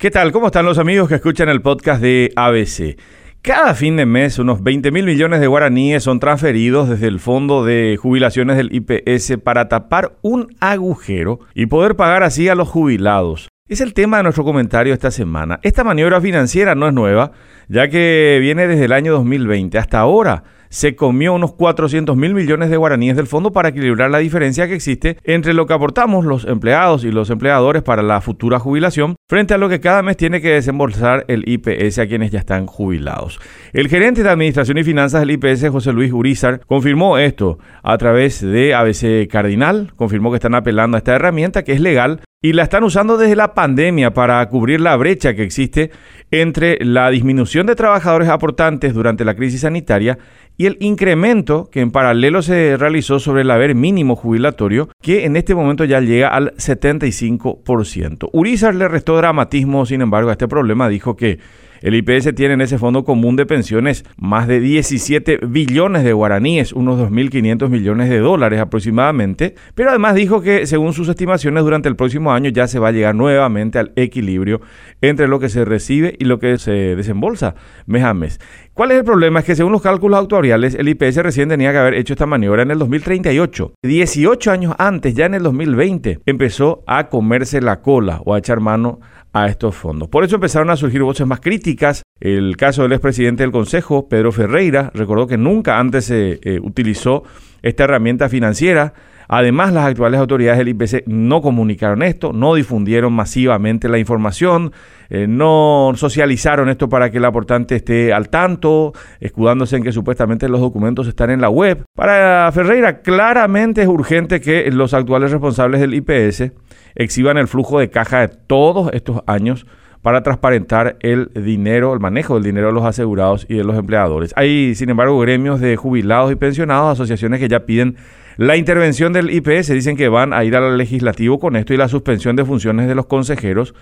¿Qué tal? ¿Cómo están los amigos que escuchan el podcast de ABC? Cada fin de mes, unos 20 mil millones de guaraníes son transferidos desde el fondo de jubilaciones del IPS para tapar un agujero y poder pagar así a los jubilados. Es el tema de nuestro comentario esta semana. Esta maniobra financiera no es nueva, ya que viene desde el año 2020 hasta ahora se comió unos 400 mil millones de guaraníes del fondo para equilibrar la diferencia que existe entre lo que aportamos los empleados y los empleadores para la futura jubilación frente a lo que cada mes tiene que desembolsar el IPS a quienes ya están jubilados. El gerente de Administración y Finanzas del IPS, José Luis Urizar, confirmó esto a través de ABC Cardinal, confirmó que están apelando a esta herramienta que es legal y la están usando desde la pandemia para cubrir la brecha que existe entre la disminución de trabajadores aportantes durante la crisis sanitaria y el incremento que en paralelo se realizó sobre el haber mínimo jubilatorio, que en este momento ya llega al 75%. Urizar le restó dramatismo, sin embargo, a este problema, dijo que el IPS tiene en ese fondo común de pensiones más de 17 billones de guaraníes, unos 2.500 millones de dólares aproximadamente, pero además dijo que según sus estimaciones durante el próximo año ya se va a llegar nuevamente al equilibrio entre lo que se recibe y lo que se desembolsa mes a mes. ¿Cuál es el problema? Es que según los cálculos actuariales, el IPS recién tenía que haber hecho esta maniobra en el 2038. 18 años antes, ya en el 2020, empezó a comerse la cola o a echar mano a estos fondos. Por eso empezaron a surgir voces más críticas. El caso del expresidente del Consejo, Pedro Ferreira, recordó que nunca antes se eh, utilizó esta herramienta financiera. Además, las actuales autoridades del IPC no comunicaron esto, no difundieron masivamente la información, eh, no socializaron esto para que el aportante esté al tanto, escudándose en que supuestamente los documentos están en la web. Para Ferreira, claramente es urgente que los actuales responsables del IPS exhiban el flujo de caja de todos estos años para transparentar el dinero, el manejo del dinero de los asegurados y de los empleadores. Hay, sin embargo, gremios de jubilados y pensionados, asociaciones que ya piden la intervención del IPS, dicen que van a ir al legislativo con esto y la suspensión de funciones de los consejeros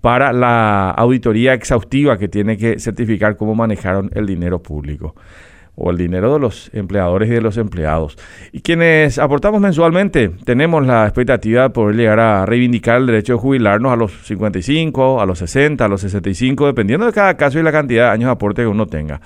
para la auditoría exhaustiva que tiene que certificar cómo manejaron el dinero público o el dinero de los empleadores y de los empleados. Y quienes aportamos mensualmente tenemos la expectativa de poder llegar a reivindicar el derecho de jubilarnos a los 55, a los 60, a los 65, dependiendo de cada caso y la cantidad de años de aporte que uno tenga.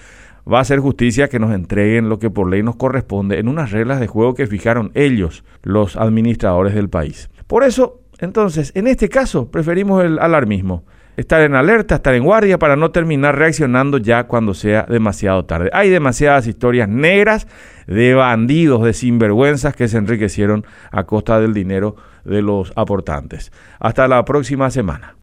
Va a ser justicia que nos entreguen lo que por ley nos corresponde en unas reglas de juego que fijaron ellos, los administradores del país. Por eso, entonces, en este caso, preferimos el alarmismo estar en alerta, estar en guardia para no terminar reaccionando ya cuando sea demasiado tarde. Hay demasiadas historias negras de bandidos, de sinvergüenzas que se enriquecieron a costa del dinero de los aportantes. Hasta la próxima semana.